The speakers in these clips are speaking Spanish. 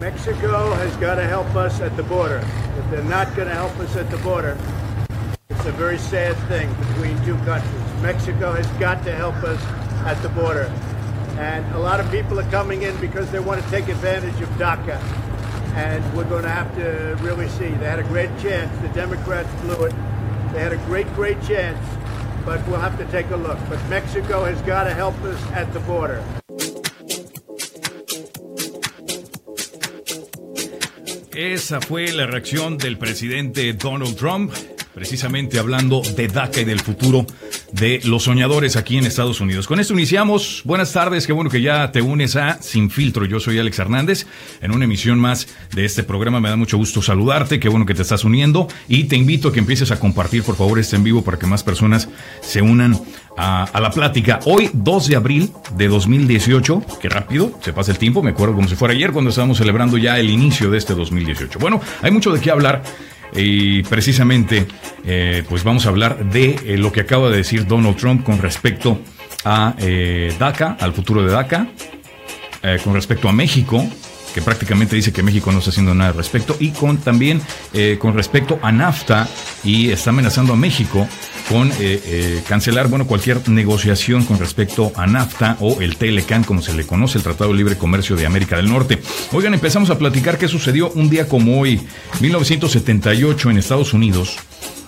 Mexico has got to help us at the border. If they're not going to help us at the border, it's a very sad thing between two countries. Mexico has got to help us at the border. And a lot of people are coming in because they want to take advantage of DACA. And we're going to have to really see. They had a great chance. The Democrats blew it. They had a great, great chance. But we'll have to take a look. But Mexico has got to help us at the border. Esa fue la reacción del presidente Donald Trump, precisamente hablando de DACA y del futuro de los soñadores aquí en Estados Unidos. Con esto iniciamos. Buenas tardes, qué bueno que ya te unes a Sin Filtro. Yo soy Alex Hernández en una emisión más de este programa. Me da mucho gusto saludarte, qué bueno que te estás uniendo y te invito a que empieces a compartir por favor este en vivo para que más personas se unan a, la plática. Hoy, 2 de abril de 2018, qué rápido se pasa el tiempo, me acuerdo como si fuera ayer cuando estábamos celebrando ya el inicio de este 2018. Bueno, hay mucho de qué hablar y precisamente eh, pues vamos a hablar de eh, lo que acaba de decir Donald Trump con respecto a eh, DACA, al futuro de DACA, con respecto a México, que prácticamente dice que México no está haciendo nada al respecto, y con también eh, con respecto a NAFTA, y está amenazando a México con eh, eh, cancelar bueno, cualquier negociación con respecto a NAFTA o el TLCAN, como se le conoce, el Tratado de Libre Comercio de América del Norte. Oigan, empezamos a platicar qué sucedió un día como hoy, 1978 en Estados Unidos.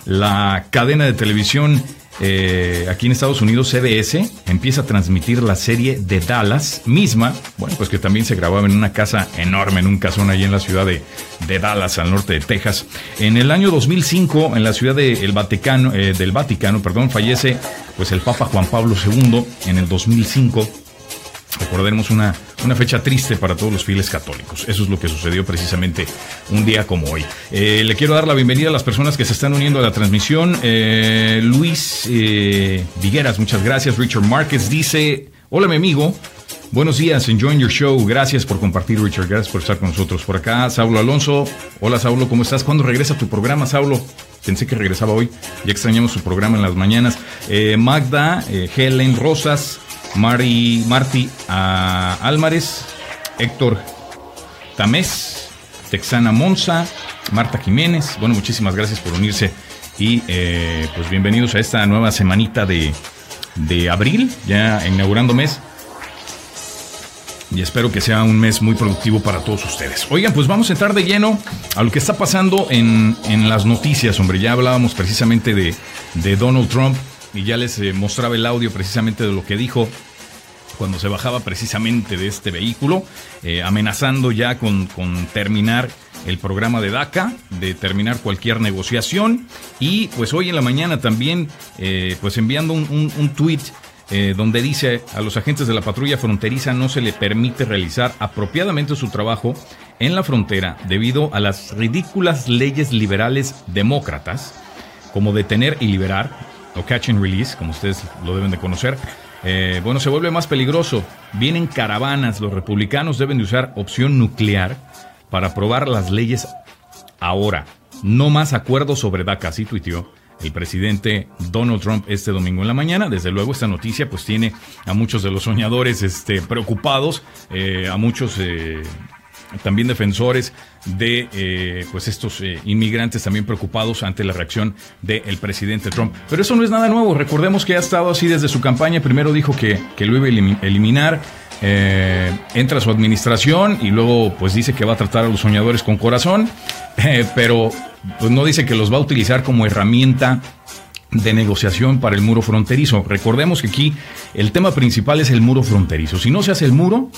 La cadena de televisión eh, aquí en Estados Unidos, CBS empieza a transmitir la serie de Dallas misma, bueno, pues que también se grababa en una casa enorme, en un casón ahí en la ciudad de, Dallas, al norte de Texas. En el año 2005, en la ciudad de Vaticano, eh, del Vaticano, perdón, fallece pues el Papa Juan Pablo II en el 2005 Recordaremos una, una fecha triste para todos los fieles católicos. Eso es lo que sucedió precisamente un día como hoy. Eh, le quiero dar la bienvenida a las personas que se están uniendo a la transmisión. Eh, Luis eh, Vigueras, muchas gracias. Richard Márquez dice, hola mi amigo. Buenos días, enjoying your show. Gracias por compartir, Richard. Gracias por estar con nosotros. Por acá, Saulo Alonso. Hola, Saulo, ¿cómo estás? ¿Cuándo regresa tu programa, Saulo? Pensé que regresaba hoy. Ya extrañamos su programa en las mañanas. Magda, Helen Rosas, Mari, Marty Álvarez, Héctor Tamés, Texana Monza, Marta Jiménez. Bueno, muchísimas gracias por unirse y eh, pues bienvenidos a esta nueva semanita de, de abril, ya inaugurando mes. Y espero que sea un mes muy productivo para todos ustedes. Oigan, pues vamos a entrar de lleno a lo que está pasando en, en las noticias, hombre. Ya hablábamos precisamente de, de Donald Trump y ya les eh, mostraba el audio precisamente de lo que dijo cuando se bajaba precisamente de este vehículo, eh, amenazando ya con, terminar el programa de DACA, de terminar cualquier negociación. Y pues hoy en la mañana también eh, pues enviando un, un, tweet donde dice a los agentes de la patrulla fronteriza no se le permite realizar apropiadamente su trabajo en la frontera debido a las ridículas leyes liberales demócratas como detener y liberar o catch and release, como ustedes lo deben de conocer, eh, bueno, se vuelve más peligroso. Vienen caravanas, los republicanos deben de usar opción nuclear para aprobar las leyes ahora. No más acuerdos sobre DACA, así tuiteó el presidente Donald Trump este domingo en la mañana. Desde luego esta noticia pues tiene a muchos de los soñadores este, preocupados, eh, a muchos eh, también defensores de eh, pues estos eh, inmigrantes también preocupados ante la reacción del presidente Trump. Pero eso no es nada nuevo. Recordemos que ha estado así desde su campaña. Primero dijo que, que lo iba a eliminar. Eh, entra a su administración y luego pues dice que va a tratar a los soñadores con corazón, pero pues no dice que los va a utilizar como herramienta de negociación para el muro fronterizo. Recordemos que aquí el tema principal es el muro fronterizo. Si no se hace el muro,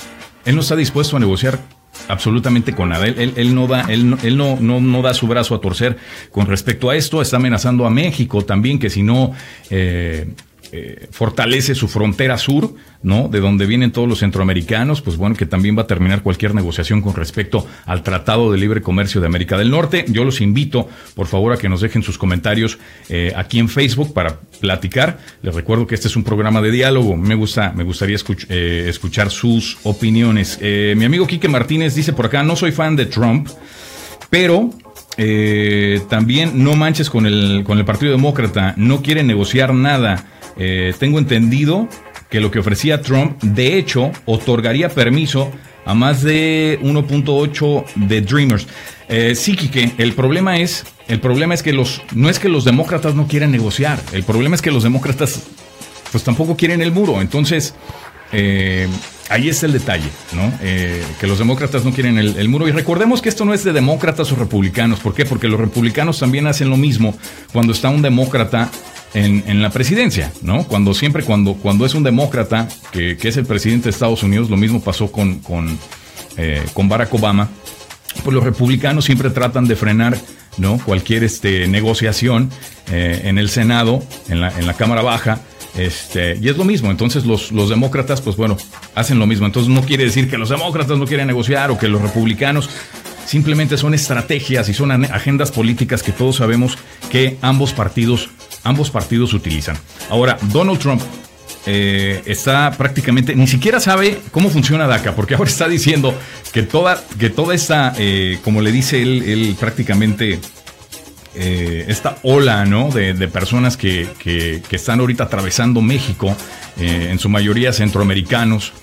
él no está dispuesto a negociar absolutamente con nada. Él, no da, él, él no, no, no, da su brazo a torcer con respecto a esto. Está amenazando a México también, que si no eh, eh, fortalece su frontera sur, ¿no? De donde vienen todos los centroamericanos, pues bueno, que también va a terminar cualquier negociación con respecto al Tratado de Libre Comercio de América del Norte. Yo los invito, por favor, a que nos dejen sus comentarios eh, aquí en Facebook para platicar. Les recuerdo que este es un programa de diálogo. Me gusta, me gustaría eh, escuchar sus opiniones. mi amigo Quique Martínez dice por acá, no soy fan de Trump, pero también no manches con el, con el Partido Demócrata, no quiere negociar nada. Eh, tengo entendido que lo que ofrecía Trump, de hecho, otorgaría permiso a más de 1.8 de Dreamers. Eh, sí, Quique, el problema es, el problema es que los, no es que los demócratas no quieran negociar, el problema es que los demócratas pues tampoco quieren el muro. Entonces, eh, ahí está el detalle, ¿no? Eh, que los demócratas no quieren el, muro. Y recordemos que esto no es de demócratas o republicanos. ¿Por qué? Porque los republicanos también hacen lo mismo cuando está un demócrata en, la presidencia, ¿no? Cuando siempre, cuando, cuando es un demócrata que, es el presidente de Estados Unidos, lo mismo pasó con, con, eh, con Barack Obama, pues los republicanos siempre tratan de frenar ¿no? cualquier este, negociación eh, en el Senado, en la, en la Cámara Baja, este, y es lo mismo, entonces los, los demócratas, pues bueno, hacen lo mismo. Entonces no quiere decir que los demócratas no quieren negociar o que los republicanos simplemente son estrategias y son agendas políticas que todos sabemos que ambos partidos, ambos partidos utilizan. Ahora, Donald Trump eh, está prácticamente, ni siquiera sabe cómo funciona DACA, porque ahora está diciendo que toda, que toda esta, eh, como le dice él, él prácticamente eh, esta ola ¿no? de, personas que, están ahorita atravesando México, en su mayoría centroamericanos,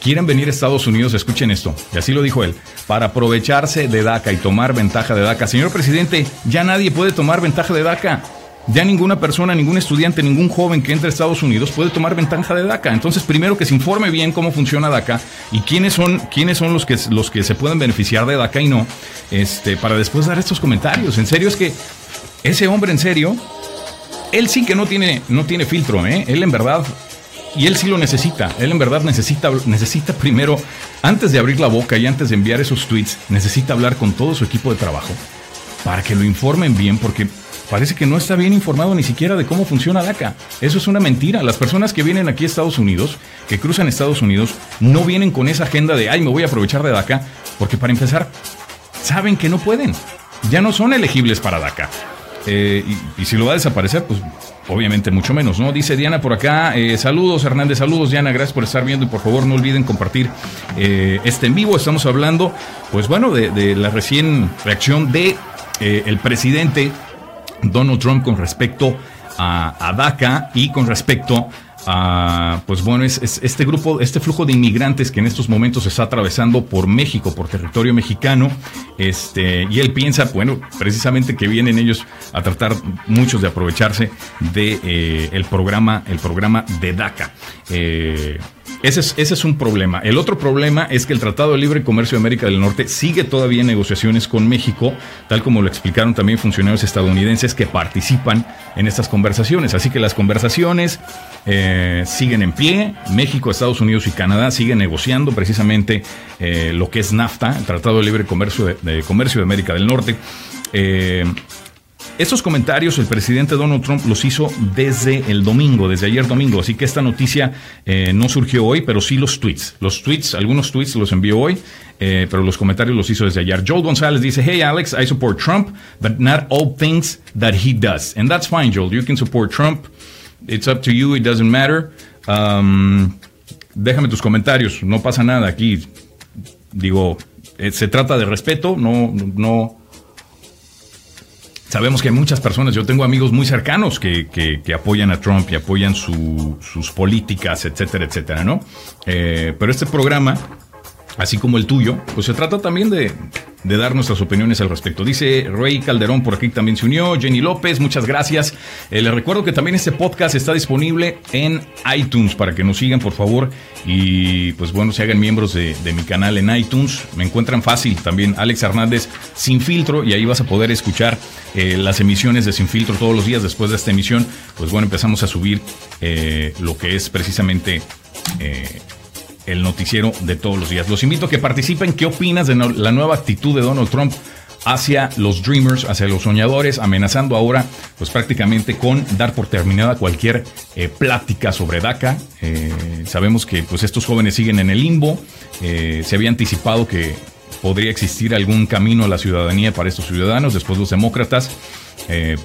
quieren venir a Estados Unidos, escuchen esto, y así lo dijo él, para aprovecharse de DACA y tomar ventaja de DACA. Señor presidente, ya nadie puede tomar ventaja de DACA. Ya ninguna persona, ningún estudiante, ningún joven que entre a Estados Unidos puede tomar ventaja de DACA. Entonces, primero que se informe bien cómo funciona DACA y quiénes son, quiénes son los, que, los que se pueden beneficiar de DACA y no, este, para después dar estos comentarios. En serio, es que ese hombre, en serio, él sí que no tiene, no tiene filtro, ¿eh? Él en verdad y él sí lo necesita. Él en verdad necesita, necesita primero, antes de abrir la boca y antes de enviar esos tweets, necesita hablar con todo su equipo de trabajo para que lo informen bien, porque parece que no está bien informado ni siquiera de cómo funciona DACA. Eso es una mentira. Las personas que vienen aquí a Estados Unidos, que cruzan Estados Unidos, no vienen con esa agenda de, ay, me voy a aprovechar de DACA, porque para empezar, saben que no pueden. Ya no son elegibles para DACA. Eh, y, si lo va a desaparecer, pues obviamente mucho menos, ¿no? Dice Diana por acá, eh, saludos Hernández, saludos Diana, gracias por estar viendo y por favor no olviden compartir eh, este en vivo. Estamos hablando, pues bueno, de, la recién reacción de el presidente Donald Trump con respecto a, DACA y con respecto a, pues bueno, es, este grupo, este flujo de inmigrantes que en estos momentos está atravesando por México, por territorio mexicano, este, y él piensa, bueno, precisamente que vienen ellos a tratar muchos de aprovecharse de eh, el programa, el programa de DACA. Eh, ese es, ese es un problema. El otro problema es que el Tratado de Libre Comercio de América del Norte sigue todavía en negociaciones con México, tal como lo explicaron también funcionarios estadounidenses que participan en estas conversaciones. Así que las conversaciones eh, siguen en pie. México, Estados Unidos y Canadá siguen negociando precisamente eh, lo que es NAFTA, el Tratado de Libre Comercio de, Comercio de América del Norte. Eh, estos comentarios el presidente Donald Trump los hizo desde el domingo, desde ayer domingo, así que esta noticia eh, no surgió hoy, pero sí los tweets. Los tweets, algunos tweets los envió hoy, eh, pero los comentarios los hizo desde ayer. Joel González dice, hey Alex, I support Trump, but not all things that he does. And that's fine, Joel. You can support Trump. It's up to you. It doesn't matter. Um, déjame tus comentarios. No pasa nada aquí. Digo, eh, se trata de respeto, no, no, Sabemos que hay muchas personas, yo tengo amigos muy cercanos que, que, apoyan a Trump y apoyan sus políticas, etcétera, etcétera, ¿no? Eh, pero este programa así como el tuyo, pues se trata también de, dar nuestras opiniones al respecto. Dice Rey Calderón por aquí también se unió, Jenny López, muchas gracias. Eh, les recuerdo que también este podcast está disponible en iTunes para que nos sigan por favor y pues bueno, se hagan miembros de, mi canal en iTunes. Me encuentran fácil también Alex Hernández sin filtro y ahí vas a poder escuchar eh, las emisiones de sin filtro todos los días después de esta emisión. Pues bueno, empezamos a subir eh, lo que es precisamente el noticiero de todos los días. Los invito a que participen. ¿Qué opinas de la nueva actitud de Donald Trump hacia los dreamers, hacia los soñadores, amenazando ahora, pues prácticamente con dar por terminada cualquier eh, plática sobre DACA? Eh, sabemos que pues estos jóvenes siguen en el limbo. Eh, se había anticipado que podría existir algún camino a la ciudadanía para estos ciudadanos. Después los demócratas,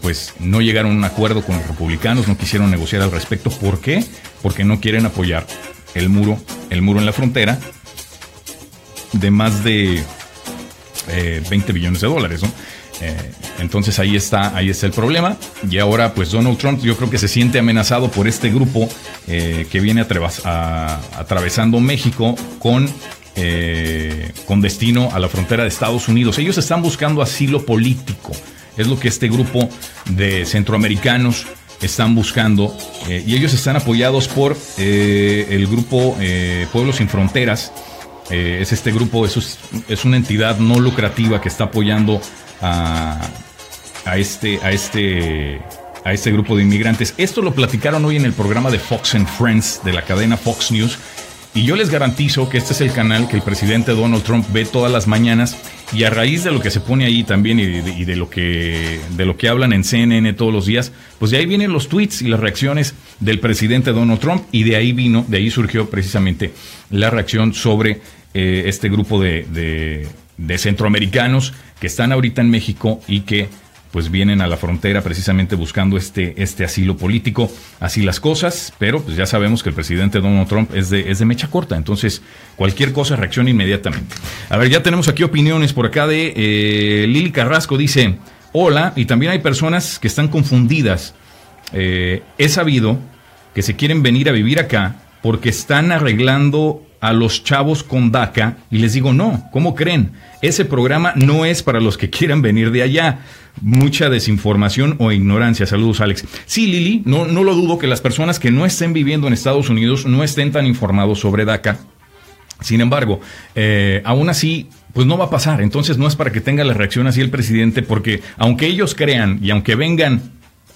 pues no llegaron a un acuerdo con los republicanos, no quisieron negociar al respecto. ¿Por qué? Porque no quieren apoyar el muro, el muro en la frontera de más de 20 eh, billones de dólares, eh, entonces ahí está, ahí está el problema. Y ahora, pues Donald Trump, yo creo que se siente amenazado por este grupo eh, que viene atravesando México con eh, con destino a la frontera de Estados Unidos. Ellos están buscando asilo político. Es lo que este grupo de centroamericanos están buscando. Eh, y ellos están apoyados por eh, el grupo Pueblos sin Fronteras. es este grupo, es, es, una entidad no lucrativa que está apoyando a, a, este, a, este, a este grupo de inmigrantes. Esto lo platicaron hoy en el programa de Fox and Friends de la cadena Fox News. Y yo les garantizo que este es el canal que el presidente Donald Trump ve todas las mañanas y a raíz de lo que se pone ahí también y de, lo que de lo que hablan en CNN todos los días, pues de ahí vienen los tweets y las reacciones del presidente Donald Trump y de ahí vino, de ahí surgió precisamente la reacción sobre eh, este grupo de, de centroamericanos que están ahorita en México y que pues vienen a la frontera precisamente buscando este, este asilo político. Así las cosas, pero pues ya sabemos que el presidente Donald Trump es de, es de mecha corta, entonces cualquier cosa reacciona inmediatamente. A ver, ya tenemos aquí opiniones por acá de eh, Lili Carrasco, dice, hola, y también hay personas que están confundidas. Eh, he sabido que se quieren venir a vivir acá porque están arreglando a los chavos con DACA y les digo, no, ¿cómo creen? Ese programa no es para los que quieran venir de allá mucha desinformación o ignorancia. Saludos, Alex. Sí, Lili, no, no lo dudo que las personas que no estén viviendo en Estados Unidos no estén tan informados sobre DACA. Sin embargo, eh, aún así, pues no va a pasar. Entonces no es para que tenga la reacción así el presidente, porque aunque ellos crean y aunque vengan,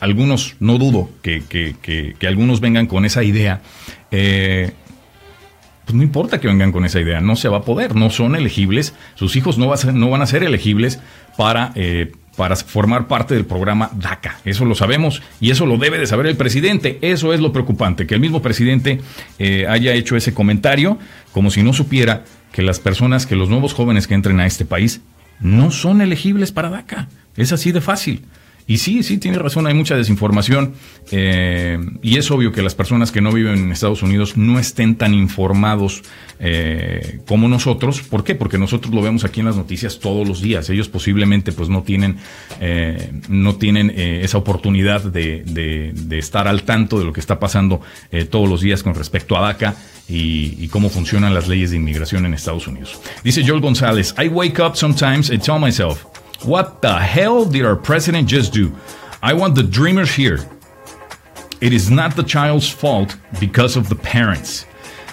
algunos, no dudo que, que, que, algunos vengan con esa idea, eh, pues no importa que vengan con esa idea, no se va a poder, no son elegibles, sus hijos no, a no van a ser elegibles para... Eh, para formar parte del programa DACA. Eso lo sabemos y eso lo debe de saber el presidente. Eso es lo preocupante, que el mismo presidente eh, haya hecho ese comentario como si no supiera que las personas, que los nuevos jóvenes que entren a este país no son elegibles para DACA. Es así de fácil. Y sí, sí, tiene razón, hay mucha desinformación eh, y es obvio que las personas que no viven en Estados Unidos no estén tan informados eh, como nosotros. ¿Por qué? Porque nosotros lo vemos aquí en las noticias todos los días. Ellos posiblemente pues no tienen, eh, no tienen esa oportunidad de, estar al tanto de lo que está pasando todos los días con respecto a DACA. Y, y, cómo funcionan las leyes de inmigración en Estados Unidos. Dice Joel González, I wake up sometimes and tell myself, What the hell did our president just do? I want the dreamers here. It is not the child's fault because of the parents.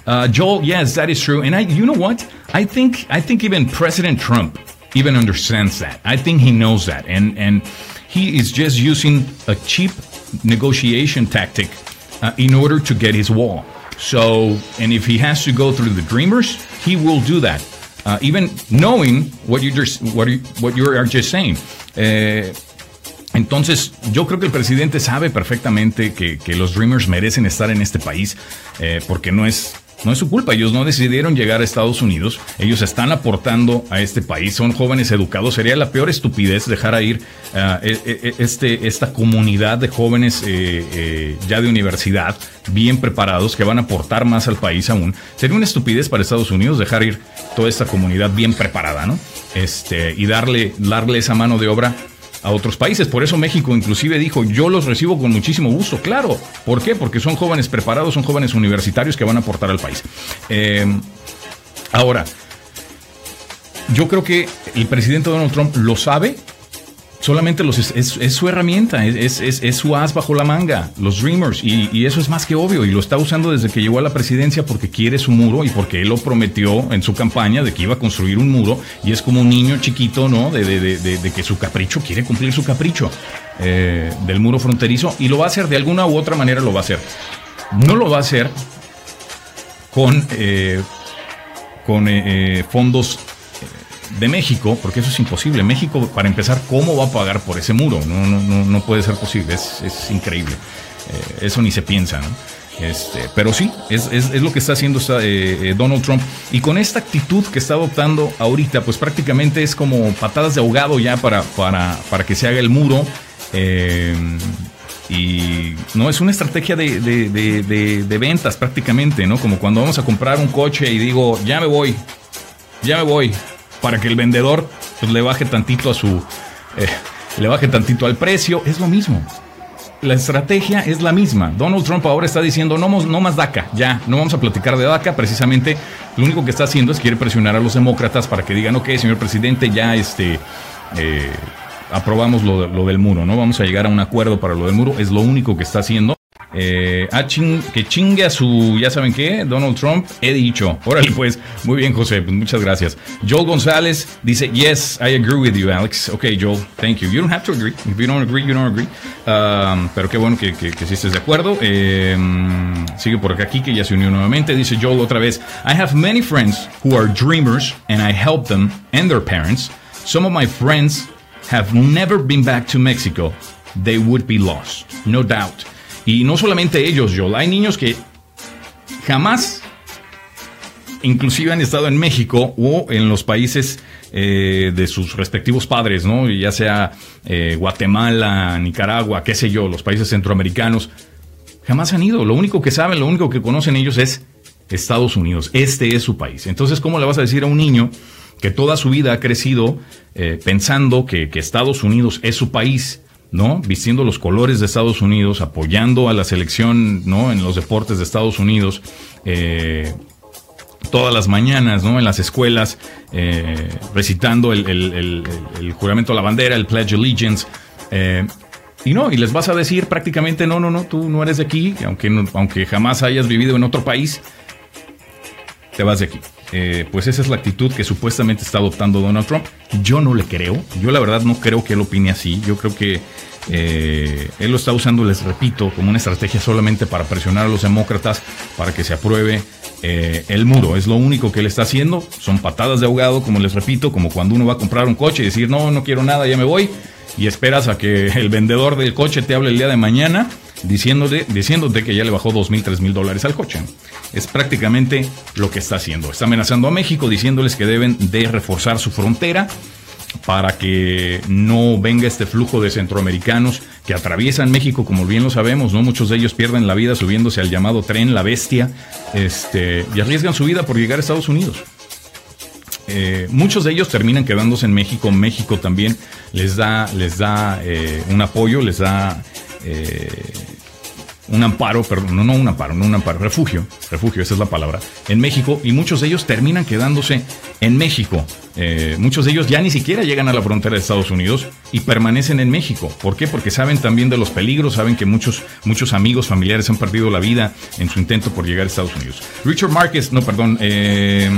Uh, Joel, yes, that is true. And I, you know what? I think, I think even President Trump even understands that. I think he knows that, and and he is just using a cheap negotiation tactic uh, in order to get his wall. So, and if he has to go through the Dreamers, he will do that. Uh, even knowing what you just what you, what you are just saying. Eh, entonces, yo creo que el presidente sabe perfectamente que, que los Dreamers merecen estar en este país, eh, porque no es no es su culpa, ellos no decidieron llegar a Estados Unidos, ellos están aportando a este país, son jóvenes educados, sería la peor estupidez dejar ir uh, este, esta comunidad de jóvenes eh, eh, ya de universidad, bien preparados, que van a aportar más al país aún. Sería una estupidez para Estados Unidos dejar ir toda esta comunidad bien preparada, ¿no? Este, y darle, darle esa mano de obra a otros países. Por eso México inclusive dijo, yo los recibo con muchísimo gusto. Claro, ¿por qué? Porque son jóvenes preparados, son jóvenes universitarios que van a aportar al país. Eh, ahora, yo creo que el presidente Donald Trump lo sabe solamente los es, su herramienta, es, su as bajo la manga, los Dreamers, y, eso es más que obvio, y lo está usando desde que llegó a la presidencia porque quiere su muro y porque él lo prometió en su campaña de que iba a construir un muro, y es como un niño chiquito, ¿no? De, que su capricho, quiere cumplir su capricho eh, del muro fronterizo, y lo va a hacer de alguna u otra manera, lo va a hacer. No lo va a hacer con, eh, con eh, fondos de México, porque eso es imposible. México, para empezar, ¿cómo va a pagar por ese muro? No, no, no, puede ser posible, es, es increíble. Eh, eso ni se piensa, ¿no? Este, pero sí, es, es, es, lo que está haciendo eh, eh, Donald Trump. Y con esta actitud que está adoptando ahorita, pues prácticamente es como patadas de ahogado ya para, para, para que se haga el muro. y no es una estrategia de, de, de, de, ventas prácticamente, ¿no? Como cuando vamos a comprar un coche y digo, ya me voy, ya me voy, para que el vendedor pues, le baje tantito a su. Eh, le baje tantito al precio. Es lo mismo. la estrategia es la misma. Donald Trump ahora está diciendo no, no más DACA, ya, no vamos a platicar de DACA. Precisamente lo único que está haciendo es quiere presionar a los demócratas para que digan, ok, señor presidente, ya este, eh, aprobamos lo, lo del muro, ¿no? Vamos a llegar a un acuerdo para lo del muro. Es lo único que está haciendo. Eh, ah, que chingue a su, ya saben qué, Donald Trump, he dicho. Órale, pues, muy bien, José, pues muchas gracias. Joel González dice, yes, I agree with you, Alex. Ok, Joel, thank you. You don't have to agree. If you don't agree, you don't agree. Um, pero qué bueno que, que, que sí estés de acuerdo. Eh, sigue por acá, que ya se unió nuevamente. Dice Joel otra vez, I have many friends who are dreamers and I help them and their parents. Some of my friends have never been back to Mexico. They would be lost, no doubt. Y no solamente ellos, Joel, hay niños que jamás, inclusive han estado en México o en los países eh, de sus respectivos padres, ¿no? Ya sea eh, Guatemala, Nicaragua, qué sé yo, los países centroamericanos, jamás han ido. Lo único que saben, lo único que conocen ellos es Estados Unidos. Este es su país. Entonces, ¿cómo le vas a decir a un niño que toda su vida ha crecido eh, pensando que Estados Unidos es su país? ¿No? Vistiendo los colores de Estados Unidos, apoyando a la selección, ¿no? En los deportes de Estados Unidos, eh, todas las mañanas, ¿no? En las escuelas, eh, recitando el, juramento a la bandera, el Pledge Allegiance. Eh, y no, y les vas a decir prácticamente, no, no, no, tú no eres de aquí, aunque, aunque jamás hayas vivido en otro país, te vas de aquí. Pues esa es la actitud que supuestamente está adoptando Donald Trump. Yo no le creo, yo la verdad no creo que él opine así, yo creo que eh, él lo está usando, les repito, como una estrategia solamente para presionar a los demócratas para que se apruebe eh, el muro. Es lo único que él está haciendo. Son patadas de ahogado, como les repito, como cuando uno va a comprar un coche y decir, no, no quiero nada, ya me voy. Y esperas a que el vendedor del coche te hable el día de mañana diciéndote, diciéndote que ya le bajó dos mil, tres mil dólares al coche. Es prácticamente lo que está haciendo. Está amenazando a México diciéndoles que deben de reforzar su frontera para que no venga este flujo de centroamericanos que atraviesan México, como bien lo sabemos, ¿no? Muchos de ellos pierden la vida subiéndose al llamado tren La Bestia, este, y arriesgan su vida por llegar a Estados Unidos. Eh, muchos de ellos terminan quedándose en México. México también les da, les da eh, un apoyo, les da eh, un amparo, perdón, no, no un amparo, no un amparo, refugio, refugio, esa es la palabra, en México y muchos de ellos terminan quedándose en México. Eh, muchos de ellos ya ni siquiera llegan a la frontera de Estados Unidos y permanecen en México. ¿Por qué? Porque saben también de los peligros, saben que muchos, muchos amigos, familiares han perdido la vida en su intento por llegar a Estados Unidos. Richard Márquez, no, perdón, eh,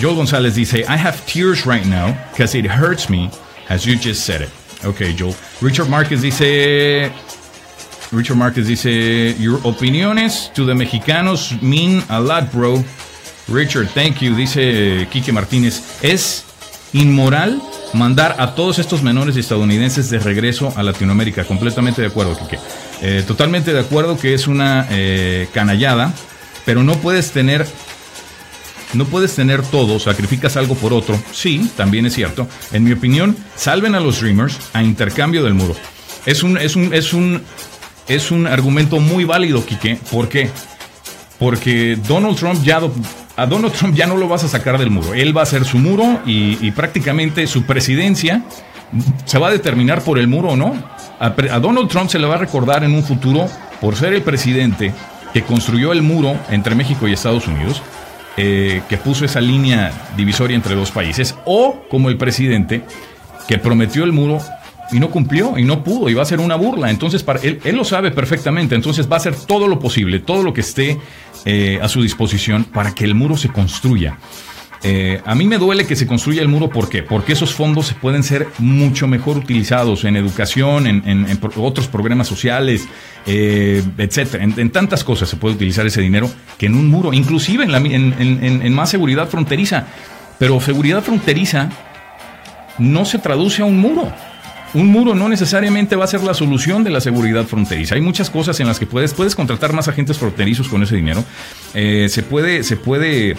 Joel González dice, I have tears right now because it hurts me as you just said it. Ok, Joel. Richard Márquez dice, Richard Márquez dice, Your opiniones to the mexicanos mean a lot, bro. Richard, thank you. Dice Quique Martínez, es inmoral mandar a todos estos menores estadounidenses de regreso a Latinoamérica. Completamente de acuerdo, Quique. Eh, totalmente de acuerdo que es una eh, canallada, pero no puedes tener no puedes tener todo, sacrificas algo por otro. Sí, también es cierto. En mi opinión, salven a los Dreamers a intercambio del muro. Es un, es un, es un es un argumento muy válido, Quique. ¿Por qué? Porque Donald Trump ya a Donald Trump ya no lo vas a sacar del muro. Él va a hacer su muro y, prácticamente su presidencia se va a determinar por el muro o no. A, Donald Trump se le va a recordar en un futuro por ser el presidente que construyó el muro entre México y Estados Unidos, eh, que puso esa línea divisoria entre dos países, o como el presidente que prometió el muro y no cumplió y no pudo y va a ser una burla. Entonces, para él, él lo sabe perfectamente. Entonces, va a hacer todo lo posible, todo lo que esté eh, a su disposición para que el muro se construya. Eh, a mí me duele que se construya el muro, ¿por qué? Porque esos fondos pueden ser mucho mejor utilizados en educación, en, otros programas sociales, eh, etcétera. En, tantas cosas se puede utilizar ese dinero que en un muro, inclusive en más seguridad fronteriza. Pero seguridad fronteriza no se traduce a un muro un muro no necesariamente va a ser la solución de la seguridad fronteriza. Hay muchas cosas en las que puedes, puedes contratar más agentes fronterizos con ese dinero. Eh, se puede, se puede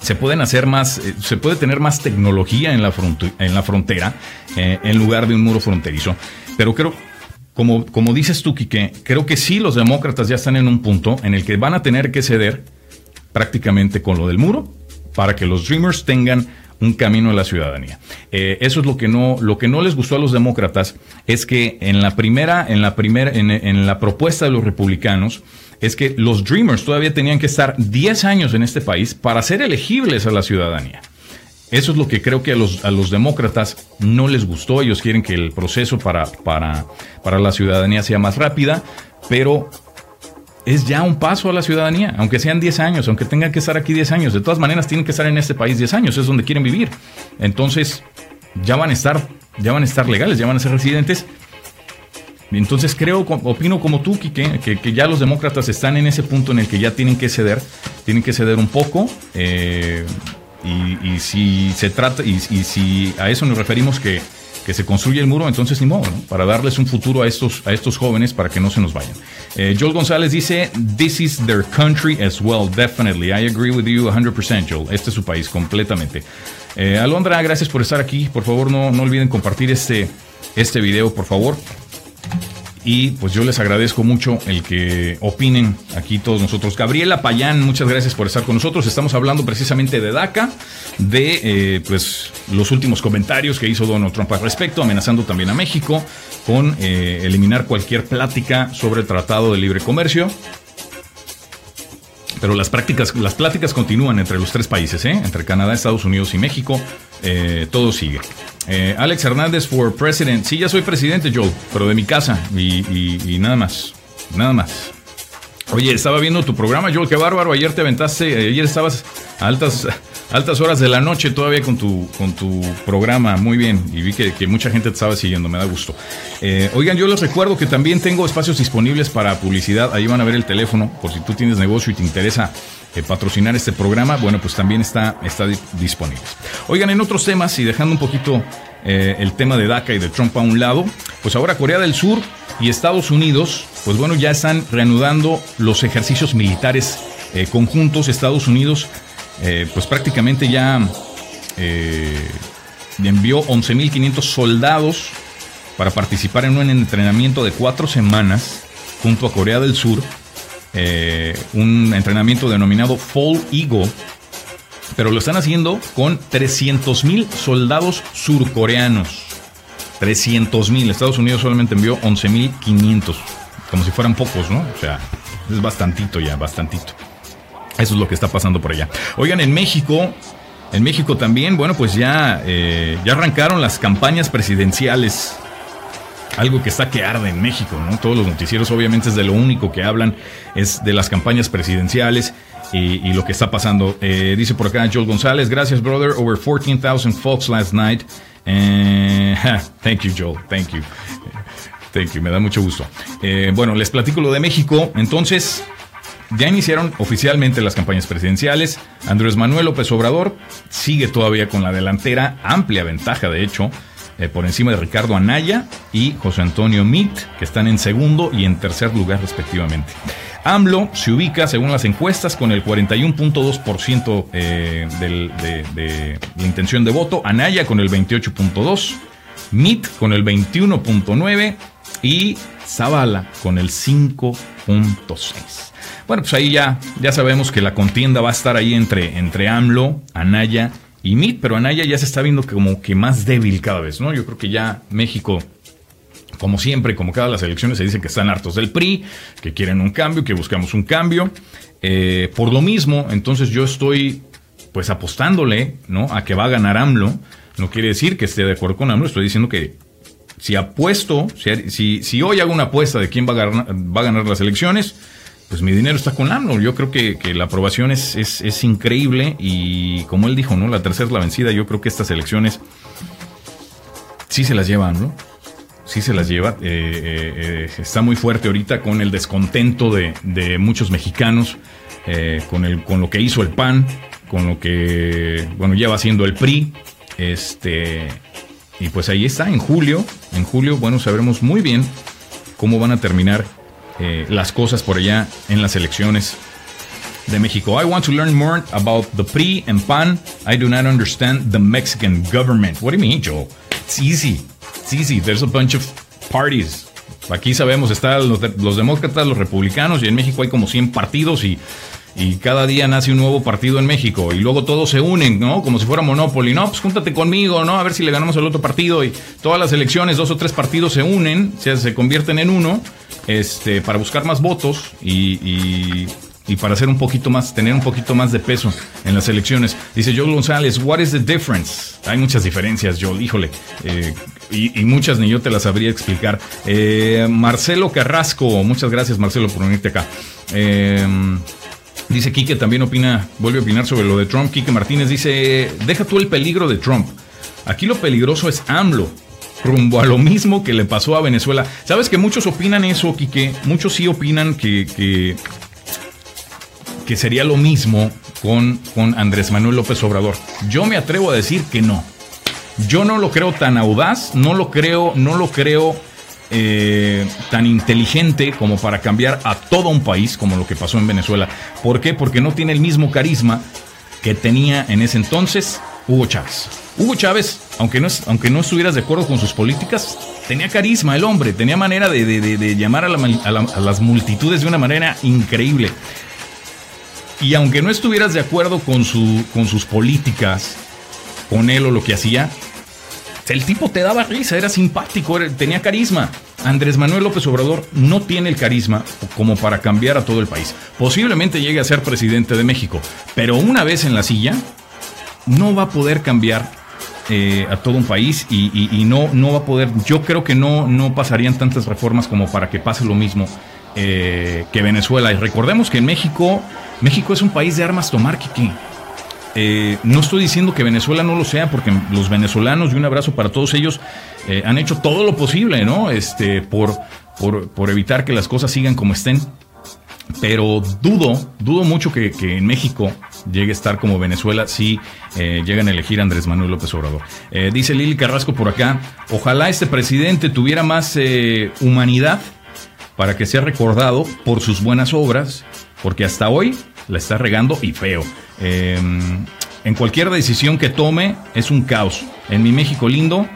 se pueden hacer más, eh, se puede tener más tecnología en la, en la frontera eh, en lugar de un muro fronterizo. Pero creo, como, como dices tú, Quique, creo que sí los demócratas ya están en un punto en el que van a tener que ceder prácticamente con lo del muro para que los Dreamers tengan un camino a la ciudadanía. Eh, eso es lo que no, lo que no les gustó a los demócratas es que en la primera, en la primera, en, la propuesta de los republicanos es que los Dreamers todavía tenían que estar 10 años en este país para ser elegibles a la ciudadanía. Eso es lo que creo que a los, a los demócratas no les gustó. Ellos quieren que el proceso para, para, para la ciudadanía sea más rápida, pero es ya un paso a la ciudadanía, aunque sean 10 años, aunque tengan que estar aquí 10 años. De todas maneras, tienen que estar en este país 10 años, es donde quieren vivir. Entonces, ya van a estar, ya van a estar legales, ya van a ser residentes. Entonces creo, opino como tú, Kike, que, ya los demócratas están en ese punto en el que ya tienen que ceder, tienen que ceder un poco. Eh, y, si se trata, y si a eso nos referimos que que se construye el muro, entonces ni modo, para darles un futuro a estos, a estos jóvenes para que no se nos vayan. Eh, Joel González dice, This is their country as well, definitely. I agree with you 100%, Joel. Este es su país, completamente. Eh, Alondra, gracias por estar aquí. Por favor, no, no olviden compartir este, este video, por favor. Y pues yo les agradezco mucho el que opinen aquí todos nosotros. Gabriela Payán, muchas gracias por estar con nosotros. Estamos hablando precisamente de DACA, de eh, pues los últimos comentarios que hizo Donald Trump al respecto, amenazando también a México con eh, eliminar cualquier plática sobre el Tratado de Libre Comercio. Pero las prácticas, las pláticas continúan entre los tres países, ¿eh? entre Canadá, Estados Unidos y México. Eh, todo sigue. Eh, Alex Hernández for president. Sí, ya soy presidente, Joe, pero de mi casa y, nada más. Nada más. Oye, estaba viendo tu programa, Joel, qué bárbaro. Ayer te aventaste, ayer estabas a altas, altas horas de la noche todavía con tu, con tu programa. Muy bien. Y vi que, mucha gente te estaba siguiendo, me da gusto. Eh, oigan, yo les recuerdo que también tengo espacios disponibles para publicidad. Ahí van a ver el teléfono por si tú tienes negocio y te interesa eh, patrocinar este programa, bueno, pues también está, está disponible. Oigan, en otros temas y dejando un poquito eh, el tema de DACA y de Trump a un lado, pues ahora Corea del Sur y Estados Unidos, pues bueno, ya están reanudando los ejercicios militares conjuntos. Estados Unidos, pues prácticamente ya envió 11.500 soldados para participar en un entrenamiento de cuatro semanas junto a Corea del Sur eh, un entrenamiento denominado Fall Eagle, pero lo están haciendo con 300 mil soldados surcoreanos. 300 mil. Estados Unidos solamente envió 11 mil 500, como si fueran pocos, ¿no? O sea, es bastantito ya, bastantito. Eso es lo que está pasando por allá. Oigan, en México, en México también, bueno, pues ya, eh, ya arrancaron las campañas presidenciales algo que está que arde en México, ¿no? Todos los noticieros obviamente es de lo único que hablan, es de las campañas presidenciales y, lo que está pasando. Eh, dice por acá Joel González, gracias brother, over 14,000 folks last night. Eh, thank you Joel, thank you. Thank you, me da mucho gusto. Bueno, les platico lo de México. Entonces, ya iniciaron oficialmente las campañas presidenciales. Andrés Manuel López Obrador sigue todavía con la delantera, amplia ventaja de hecho. Eh, por encima de Ricardo Anaya y José Antonio Mit, que están en segundo y en tercer lugar respectivamente. AMLO se ubica, según las encuestas, con el 41.2% eh, de, la intención de voto, Anaya con el 28.2%, Mit con el 21.9% y Zavala con el 5.6%. Bueno, pues ahí ya, ya sabemos que la contienda va a estar ahí entre, entre AMLO, Anaya y MIT, pero Anaya ya se está viendo como que más débil cada vez, ¿no? Yo creo que ya México, como siempre, como cada las elecciones, se dice que están hartos del PRI, que quieren un cambio, que buscamos un cambio. Eh, por lo mismo, entonces yo estoy pues apostándole, ¿no? A que va a ganar AMLO. No quiere decir que esté de acuerdo con AMLO, estoy diciendo que si apuesto, si, si, hoy hago una apuesta de quién va a va a ganar las elecciones, pues mi dinero está con AMLO. Yo creo que, la aprobación es, es, increíble y como él dijo, ¿no? La tercera es la vencida. Yo creo que estas elecciones sí se las lleva ¿no? Sí se las lleva. Eh, eh, eh, está muy fuerte ahorita con el descontento de, muchos mexicanos, con, el, con lo que hizo el PAN, con lo que, bueno, ya va haciendo el PRI. Este, y pues ahí está, en julio. En julio, bueno, sabremos muy bien cómo van a terminar eh, las cosas por allá en las elecciones de México. I want to learn more about the PRI and PAN. I do not understand the Mexican government. What do you mean, Joe? It's easy. It's easy. There's a bunch of parties. Aquí sabemos, están los, los, demócratas, los republicanos, y en México hay como 100 partidos y, y cada día nace un nuevo partido en México y luego todos se unen, ¿no? Como si fuera Monopoly, no, pues júntate conmigo, ¿no? A ver si le ganamos al otro partido y todas las elecciones, dos o tres partidos se unen, se, se convierten en uno, este, para buscar más votos y, y, para hacer un poquito más, tener un poquito más de peso en las elecciones. Dice Joel González, what is the difference? Hay muchas diferencias, Joel, híjole, eh, y, muchas ni yo te las sabría explicar. Eh, Marcelo Carrasco, muchas gracias Marcelo por unirte acá. Eh, Dice Quique, también opina, vuelve a opinar sobre lo de Trump. Quique Martínez dice, deja tú el peligro de Trump. Aquí lo peligroso es AMLO, rumbo a lo mismo que le pasó a Venezuela. ¿Sabes que muchos opinan eso, Quique? Muchos sí opinan que, que, que sería lo mismo con, con Andrés Manuel López Obrador. Yo me atrevo a decir que no. Yo no lo creo tan audaz, no lo creo, no lo creo eh, tan inteligente como para cambiar a todo un país, como lo que pasó en Venezuela. ¿Por qué? Porque no tiene el mismo carisma que tenía en ese entonces Hugo Chávez. Hugo Chávez, aunque no, aunque no estuvieras de acuerdo con sus políticas, tenía carisma el hombre, tenía manera de, llamar a, las multitudes de una manera increíble. Y aunque no estuvieras de acuerdo con, su, con sus políticas, con él o lo que hacía, el tipo te daba risa, era simpático, tenía carisma. Andrés Manuel López Obrador no tiene el carisma como para cambiar a todo el país. Posiblemente llegue a ser presidente de México, pero una vez en la silla, no va a poder cambiar eh, a todo un país y, no, va a poder, yo creo que no, no pasarían tantas reformas como para que pase lo mismo eh, que Venezuela. Y recordemos que en México, México es un país de armas tomar, Kiki. Eh, no estoy diciendo que Venezuela no lo sea, porque los venezolanos, y un abrazo para todos ellos, eh, han hecho todo lo posible, ¿no? Este, por, por, evitar que las cosas sigan como estén. Pero dudo, dudo mucho que, en México llegue a estar como Venezuela si eh, llegan a elegir Andrés Manuel López Obrador. dice Lili Carrasco por acá, ojalá este presidente tuviera más humanidad para que sea recordado por sus buenas obras, porque hasta hoy la está regando y feo. Em, en cualquier decisión que tome es un caos. En mi México lindo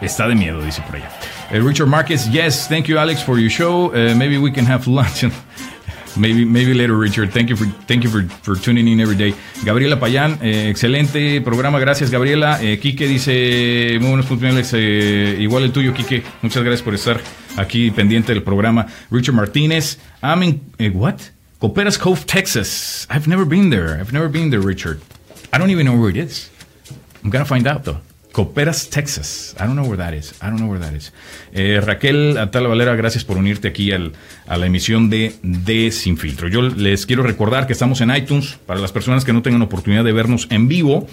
está de miedo, dice por allá. Eh, Richard Marquez, yes, thank you Alex for your show. Uh, maybe we can have lunch. maybe, maybe later, Richard. Thank you for, thank you for, for tuning in every day. Gabriela Payán, eh, excelente programa, gracias Gabriela. Eh, Quique dice, muy buenos puntos. Eh, igual el tuyo, Quique. Muchas gracias por estar aquí pendiente del programa. Richard Martínez, I'm in, what? Coperas Cove, Texas. I've never been there. I've never been there, Richard. I don't even know where it is. I'm gonna find out though. Coperas, Texas. I don't know where that is. I don't know where that is. Eh, Raquel Atala Valera, gracias por unirte aquí al, a la emisión de, de Sin Filtro. Yo les quiero recordar que estamos en iTunes. Para las personas que no tengan oportunidad de vernos en vivo,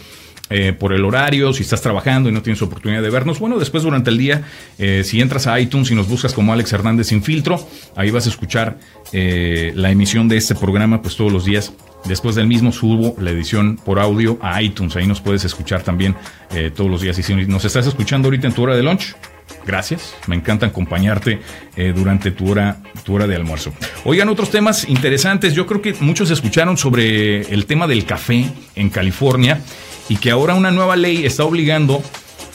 eh, por el horario, si estás trabajando y no tienes oportunidad de vernos. Bueno, después durante el día, eh, si entras a iTunes y nos buscas como Alex Hernández sin filtro, ahí vas a escuchar eh, la emisión de este programa, pues todos los días. Después del mismo subo la edición por audio a iTunes, ahí nos puedes escuchar también todos los días. Y si nos estás escuchando ahorita en tu hora de lunch, Gracias, me encanta acompañarte durante tu hora, tu hora de almuerzo. Oigan, otros temas interesantes. Yo creo que muchos escucharon sobre el tema del café en California y que ahora una nueva ley está obligando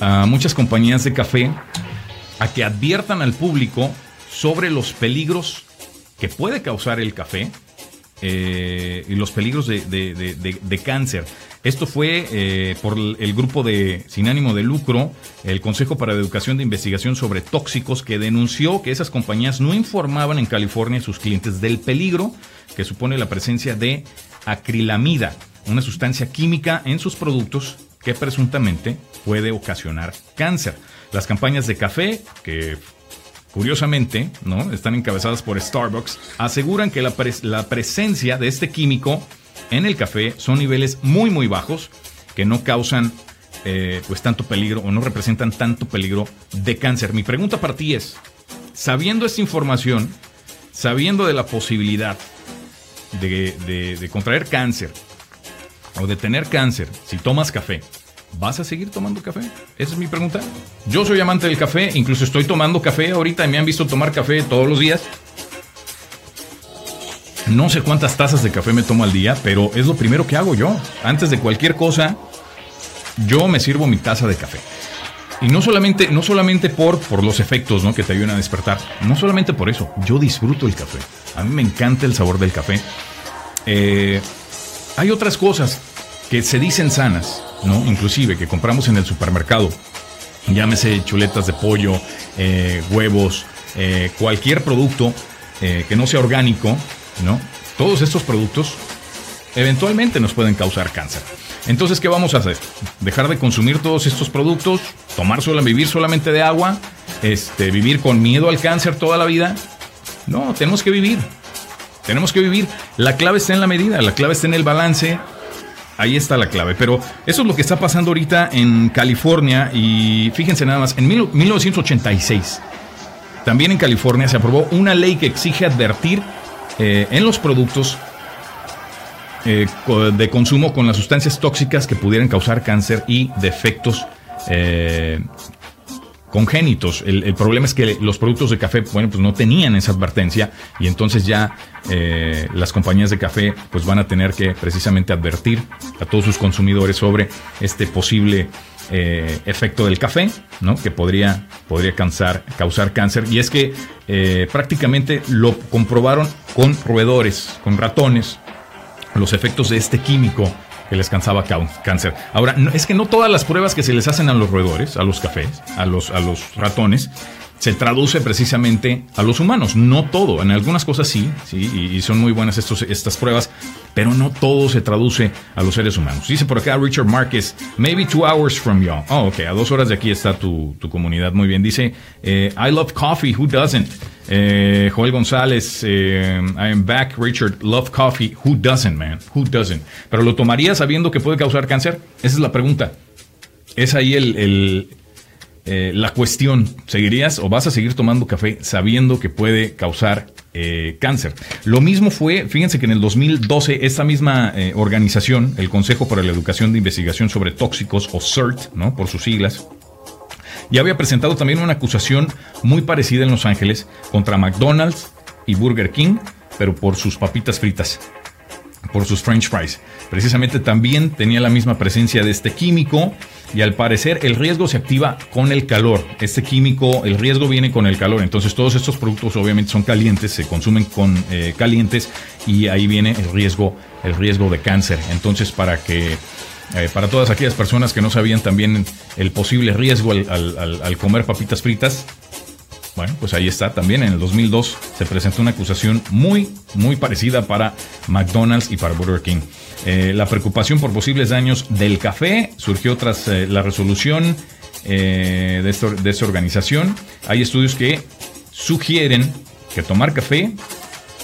a muchas compañías de café a que adviertan al público sobre los peligros que puede causar el café eh, y los peligros de, cáncer. Esto fue eh, por el grupo de Sin ánimo de lucro, el Consejo para la Educación de Investigación sobre Tóxicos, que denunció que esas compañías no informaban en California a sus clientes del peligro que supone la presencia de acrilamida una sustancia química en sus productos que presuntamente puede ocasionar cáncer. Las campañas de café, que curiosamente ¿no? están encabezadas por Starbucks, aseguran que la, presencia de este químico en el café son niveles muy muy bajos que no causan eh, pues tanto peligro o no representan tanto peligro de cáncer. Mi pregunta para ti es, sabiendo esta información, sabiendo de la posibilidad de contraer cáncer o de tener cáncer si tomas café, ¿vas a seguir tomando café? Esa es mi pregunta. Yo soy amante del café, incluso estoy tomando café ahorita y me han visto tomar café todos los días. No sé cuántas tazas de café me tomo al día, pero es lo primero que hago yo. Antes de cualquier cosa, yo me sirvo mi taza de café. Y no solamente, no solamente por, por los efectos ¿no? que te ayudan a despertar, no solamente por eso, yo disfruto el café. A mí me encanta el sabor del café. eh, hay otras cosas que se dicen sanas, ¿no? Inclusive que compramos en el supermercado. Llámese chuletas de pollo, eh, huevos, eh, cualquier producto que no sea orgánico, ¿no? Todos estos productos eventualmente nos pueden causar cáncer. Entonces, ¿qué vamos a hacer? Dejar de consumir todos estos productos, tomar vivir solamente de agua, este, vivir con miedo al cáncer toda la vida. No, tenemos que vivir. Tenemos que vivir. La clave está en la medida, la clave está en el balance. Ahí está la clave. Pero eso es lo que está pasando ahorita en California. Y fíjense nada más, en 1986, también en California se aprobó una ley que exige advertir eh, en los productos eh, de consumo con las sustancias tóxicas que pudieran causar cáncer y defectos eh, congénitos. El, problema es que los productos de café, bueno, pues no tenían esa advertencia y entonces ya eh, las compañías de café pues van a tener que precisamente advertir a todos sus consumidores sobre este posible eh, efecto del café, ¿no? Que podría, podría causar, cáncer. Y es que eh, prácticamente lo comprobaron con roedores, con ratones, los efectos de este químico que les cansaba cáncer. Ahora, es que no todas las pruebas que se les hacen a los roedores, a los cafés, a los, a los ratones, se traduce precisamente a los humanos. No todo, en algunas cosas sí, sí, y, son muy buenas estos, estas pruebas, pero no todo se traduce a los seres humanos. Dice por acá Richard Márquez, maybe two hours from you. Oh, ok, a dos horas de aquí está tu, tu comunidad. Muy bien. Dice, eh, I love coffee, who doesn't? Eh, Joel González, eh, I am back, Richard, love coffee, who doesn't, man? Who doesn't? Pero lo tomaría sabiendo que puede causar cáncer? Esa es la pregunta. Es ahí el eh, la cuestión, ¿seguirías o vas a seguir tomando café sabiendo que puede causar eh, cáncer? Lo mismo fue, fíjense que en el 2012 esta misma eh, organización, el Consejo para la Educación de Investigación sobre Tóxicos, o CERT, ¿no? por sus siglas, ya había presentado también una acusación muy parecida en Los Ángeles contra McDonald's y Burger King, pero por sus papitas fritas por sus French fries. Precisamente también tenía la misma presencia de este químico y al parecer el riesgo se activa con el calor. Este químico, el riesgo viene con el calor. Entonces todos estos productos obviamente son calientes, se consumen con eh, calientes y ahí viene el riesgo, el riesgo de cáncer. Entonces para que eh, para todas aquellas personas que no sabían también el posible riesgo al comer papitas fritas, bueno, pues ahí está. También en el 2002 se presentó una acusación muy, muy parecida para McDonald's y para Burger King. Eh, la preocupación por posibles daños del café surgió tras eh, la resolución eh, de, esta organización. Hay estudios que sugieren que tomar café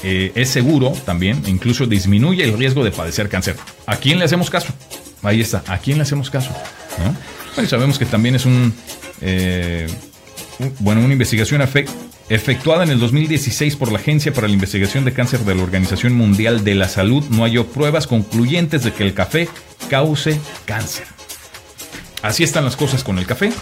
es seguro también, incluso disminuye el riesgo de padecer cáncer. ¿A quién le hacemos caso? Ahí está, ¿a quién le hacemos caso? Sabemos que también es un bueno, una investigación efectuada en el 2016 por la Agencia para la Investigación de Cáncer de la Organización Mundial de la Salud no halló pruebas concluyentes de que el café cause cáncer. Así están las cosas con el café.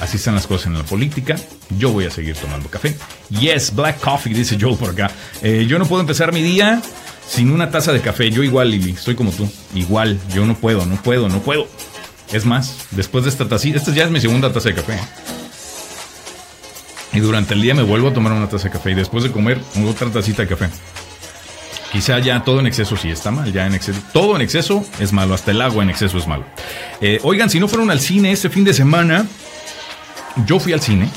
Así están las cosas en la política. Yo voy a seguir tomando café. Yes, black coffee, dice Joel por acá. Eh, yo no puedo empezar mi día sin una taza de café. Yo igual, Lili, estoy como tú. Igual, yo no puedo, no puedo, no puedo. Es más, después de esta tacita, esta ya es mi segunda taza de café. Y durante el día me vuelvo a tomar una taza de café y después de comer otra tacita de café. Quizá ya todo en exceso sí está mal, ya en exceso. Todo en exceso es malo, hasta el agua en exceso es malo. Eh, oigan, si no fueron al cine este fin de semana, yo fui al cine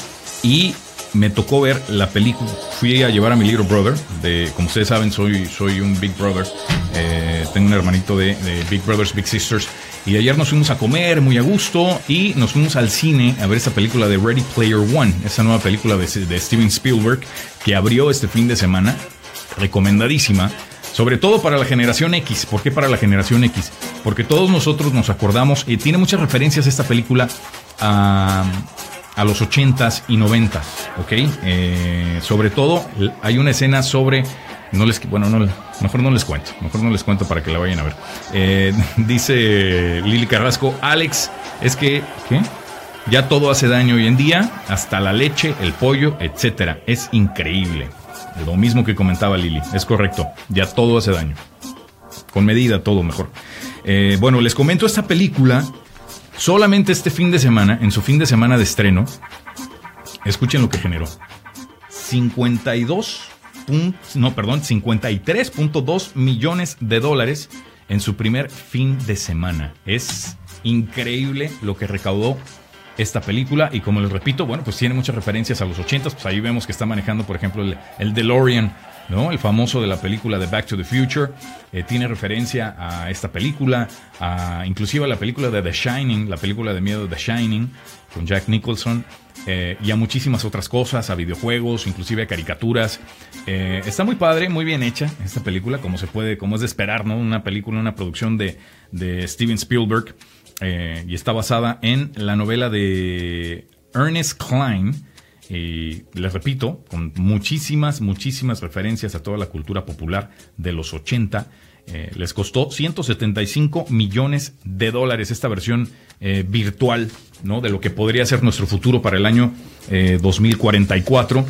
y me tocó ver la película. Fui a llevar a mi little brother. De, como ustedes saben, soy, soy un big brother. Eh, tengo un hermanito de, de, Big Brothers, Big Sisters. Y ayer nos fuimos a comer muy a gusto y nos fuimos al cine a ver esta película de Ready Player One, esa nueva película de, Steven Spielberg que abrió este fin de semana, recomendadísima, sobre todo para la generación X. ¿Por qué para la generación X? Porque todos nosotros nos acordamos, y tiene muchas referencias esta película a, a los 80s y 90s, ¿ok? Eh, sobre todo hay una escena sobre no les, bueno, no, mejor no les cuento, mejor no les cuento para que la vayan a ver. Eh, dice Lili Carrasco, Alex, es que. Ya todo hace daño hoy en día, hasta la leche, el pollo, etcétera. Es increíble. Lo mismo que comentaba Lili, es correcto. Ya todo hace daño. Con medida, todo mejor. Eh, bueno, les comento esta película. Solamente este fin de semana, en su fin de semana de estreno, escuchen lo que generó. 52 no, perdón, 53.2 millones de dólares en su primer fin de semana. Es increíble lo que recaudó esta película y como les repito, bueno, pues tiene muchas referencias a los 80 pues ahí vemos que está manejando, por ejemplo, el, el DeLorean ¿no? El famoso de la película de Back to the Future. Eh, tiene referencia a esta película, a, inclusive a la película de The Shining, la película de miedo The Shining, con Jack Nicholson. Eh, y a muchísimas otras cosas, a videojuegos, inclusive a caricaturas. Eh, está muy padre, muy bien hecha esta película, como se puede, como es de esperar, ¿no? Una película, una producción de, de Steven Spielberg. Y está basada en la novela de Ernest Klein, y les repito, con muchísimas, muchísimas referencias a toda la cultura popular de los 80. Eh, les costó 175 millones de dólares esta versión eh, virtual ¿no? de lo que podría ser nuestro futuro para el año 2044 eh,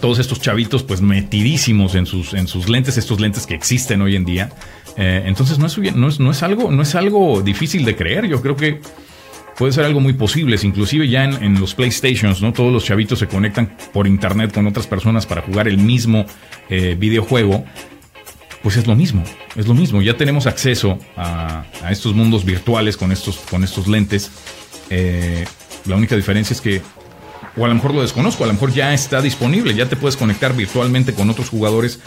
todos estos chavitos pues metidísimos en sus, en sus lentes, estos lentes que existen hoy en día. Entonces no es, no, es, no, es algo, no es algo difícil de creer. Yo creo que puede ser algo muy posible. Inclusive ya en, los PlayStations, ¿no? Todos los chavitos se conectan por internet con otras personas para jugar el mismo eh, videojuego. Pues es lo mismo, es lo mismo. Ya tenemos acceso a, estos mundos virtuales con estos, con estos lentes. Eh, la única diferencia es que, o a lo mejor lo desconozco, a lo mejor ya está disponible, ya te puedes conectar virtualmente con otros jugadores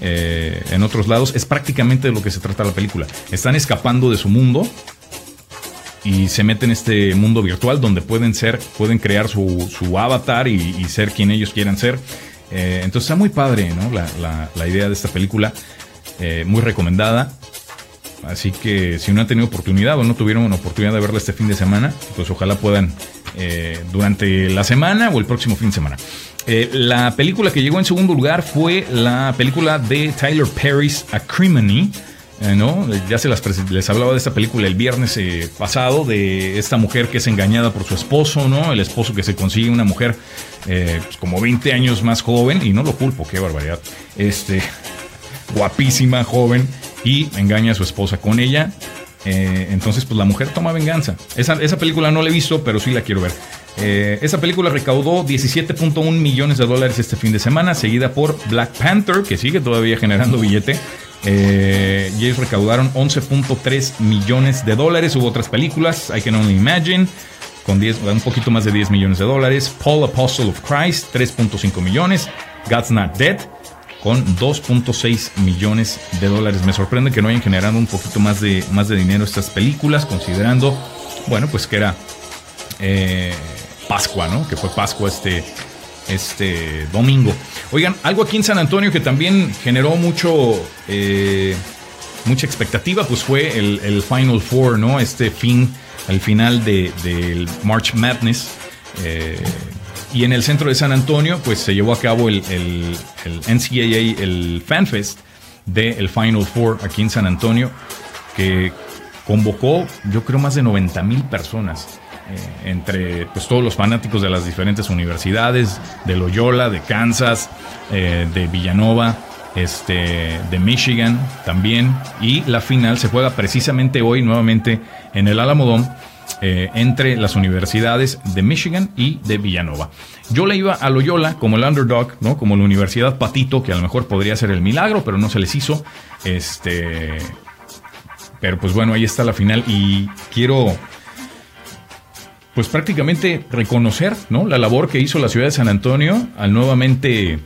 eh, en otros lados. Es prácticamente de lo que se trata la película. Están escapando de su mundo y se meten en este mundo virtual donde pueden ser, pueden crear su, avatar y, ser quien ellos quieran ser. Eh, entonces está muy padre, ¿no? La, idea de esta película, eh, muy recomendada. Así que si no han tenido oportunidad o no tuvieron una oportunidad de verla este fin de semana, pues ojalá puedan durante la semana o el próximo fin de semana. La película que llegó en segundo lugar fue la película de Tyler Perry's Acrimony eh, ¿no? Ya se las les hablaba de esta película el viernes eh, pasado, de esta mujer que es engañada por su esposo, ¿no? El esposo que se consigue una mujer eh, pues, como 20 años más joven, y no lo culpo, qué barbaridad. Este, guapísima, joven, y engaña a su esposa con ella. entonces, pues la mujer toma venganza. Esa, película no la he visto, pero sí la quiero ver. Esa película recaudó 17.1 millones de dólares este fin de semana, seguida por Black Panther, que sigue todavía generando billete, eh, y ellos recaudaron 11.3 millones de dólares. Hubo otras películas, I Can Only Imagine, con 10, un poquito más de 10 millones de dólares. Paul Apostle of Christ, 3.5 millones. God's Not Dead, con 2.6 millones de dólares. Me sorprende que no hayan generado un poquito más de, más de dinero estas películas, considerando, bueno, pues que era eh, Pascua, ¿no? Que fue Pascua este, este domingo. Oigan, algo aquí en San Antonio que también generó mucho, eh, mucha expectativa, pues fue el, Final Four, ¿no? Este fin, al final del March Madness. Eh, y en el centro de San Antonio, pues se llevó a cabo el, el, el NCAA, el FanFest del Final Four aquí en San Antonio, que convocó, yo creo, más de 90 mil personas. Eh, entre pues, todos los fanáticos de las diferentes universidades, de Loyola, de Kansas, eh, de Villanova, este, de Michigan también. Y la final se juega precisamente hoy nuevamente en el Alamodón. Eh, entre las universidades de Michigan y de Villanova. Yo le iba a Loyola como el underdog, ¿no? Como la Universidad Patito, que a lo mejor podría ser el milagro, pero no se les hizo. Este, pero pues bueno, ahí está la final y quiero pues prácticamente reconocer ¿no? la labor que hizo la ciudad de San Antonio al nuevamente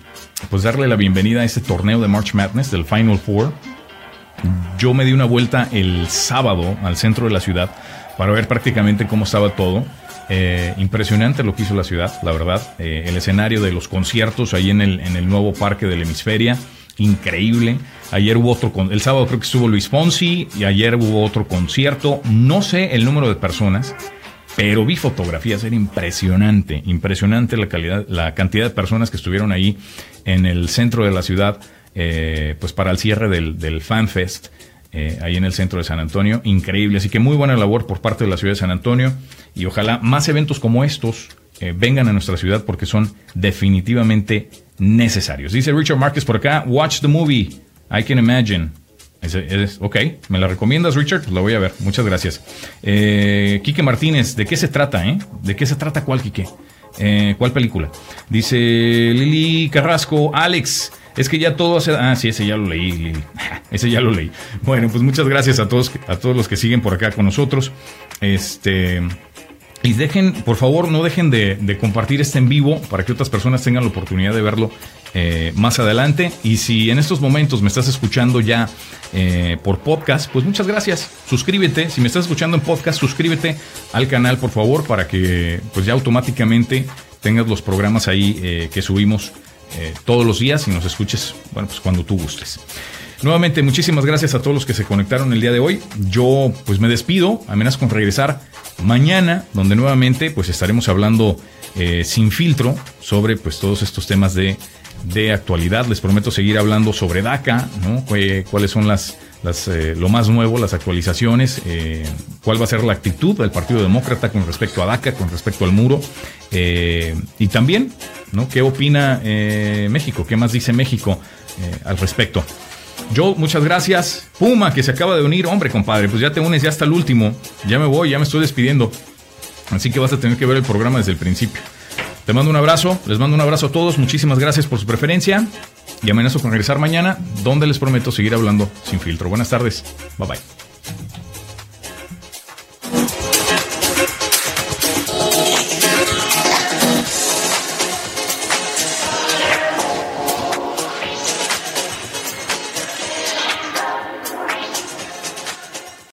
pues darle la bienvenida a este torneo de March Madness del Final Four. Yo me di una vuelta el sábado al centro de la ciudad para ver prácticamente cómo estaba todo. Eh, impresionante lo que hizo la ciudad, la verdad. Eh, el escenario de los conciertos ahí en el, en el nuevo parque del hemisferia, increíble. Ayer hubo otro, con, el sábado creo que estuvo Luis Fonsi y ayer hubo otro concierto. No sé el número de personas, pero vi fotografías, era impresionante, impresionante la calidad, la cantidad de personas que estuvieron ahí en el centro de la ciudad, eh, pues para el cierre del, FanFest. Eh, ahí en el centro de San Antonio, increíble. Así que muy buena labor por parte de la ciudad de San Antonio y ojalá más eventos como estos eh, vengan a nuestra ciudad porque son definitivamente necesarios. Dice Richard Márquez por acá, watch the movie, I can imagine. Es, ok, ¿me la recomiendas, Richard? Pues la voy a ver. Muchas gracias. Eh, Martínez, ¿de qué se trata, eh? ¿De qué se trata cuál, Quique? Eh, ¿Cuál película? Dice Lili Carrasco, Alex, Es que ya todo hace... Ah, sí, ese ya lo leí, Ese ya lo leí. Bueno, pues muchas gracias a todos, a todos los que siguen por acá con nosotros. Este... Y dejen, por favor, no dejen de, compartir este en vivo para que otras personas tengan la oportunidad de verlo eh, más adelante. Y si en estos momentos me estás escuchando ya eh, por podcast, pues muchas gracias. Suscríbete. Si me estás escuchando en podcast, suscríbete al canal, por favor, para que pues ya automáticamente tengas los programas ahí eh, que subimos todos los días y nos escuches, bueno, pues cuando tú gustes. Nuevamente, muchísimas gracias a todos los que se conectaron el día de hoy. Yo pues me despido, amenazo con regresar mañana, donde nuevamente pues estaremos hablando eh, sin filtro sobre pues todos estos temas de, de, actualidad. Les prometo seguir hablando sobre DACA, ¿no? cuáles son las, las eh, lo más nuevo, las actualizaciones, eh, cuál va a ser la actitud del Partido Demócrata con respecto a DACA, con respecto al muro, y también, ¿no? ¿Qué opina México? ¿Qué más dice México al respecto? Yo, muchas gracias. Puma, que se acaba de unir. Hombre, compadre, pues ya te unes ya hasta el último. Ya me voy, ya me estoy despidiendo. Así que vas a tener que ver el programa desde el principio. Te mando un abrazo, les mando un abrazo a todos. Muchísimas gracias por su preferencia. Y amenazo con regresar mañana, donde les prometo seguir hablando sin filtro. Buenas tardes. Bye bye.